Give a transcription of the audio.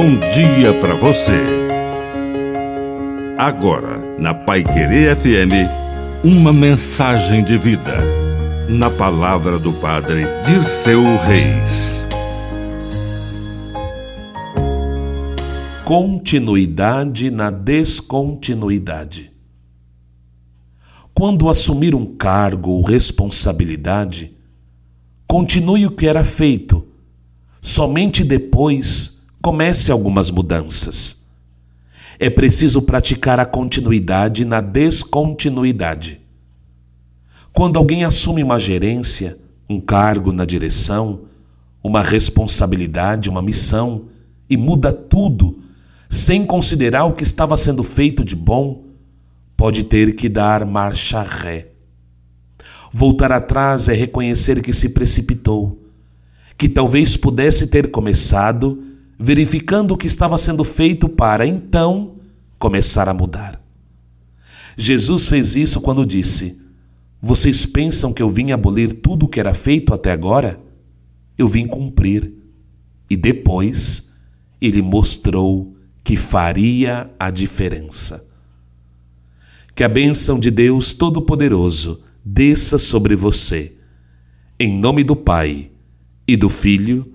bom dia para você. Agora, na Pai Querer FM, uma mensagem de vida. Na palavra do Padre de seu Reis. Continuidade na descontinuidade. Quando assumir um cargo ou responsabilidade, continue o que era feito. Somente depois comece algumas mudanças. É preciso praticar a continuidade na descontinuidade. Quando alguém assume uma gerência, um cargo na direção, uma responsabilidade, uma missão e muda tudo, sem considerar o que estava sendo feito de bom, pode ter que dar marcha ré. Voltar atrás é reconhecer que se precipitou, que talvez pudesse ter começado verificando o que estava sendo feito para então começar a mudar. Jesus fez isso quando disse: Vocês pensam que eu vim abolir tudo o que era feito até agora? Eu vim cumprir. E depois ele mostrou que faria a diferença. Que a bênção de Deus Todo-Poderoso desça sobre você. Em nome do Pai, e do Filho,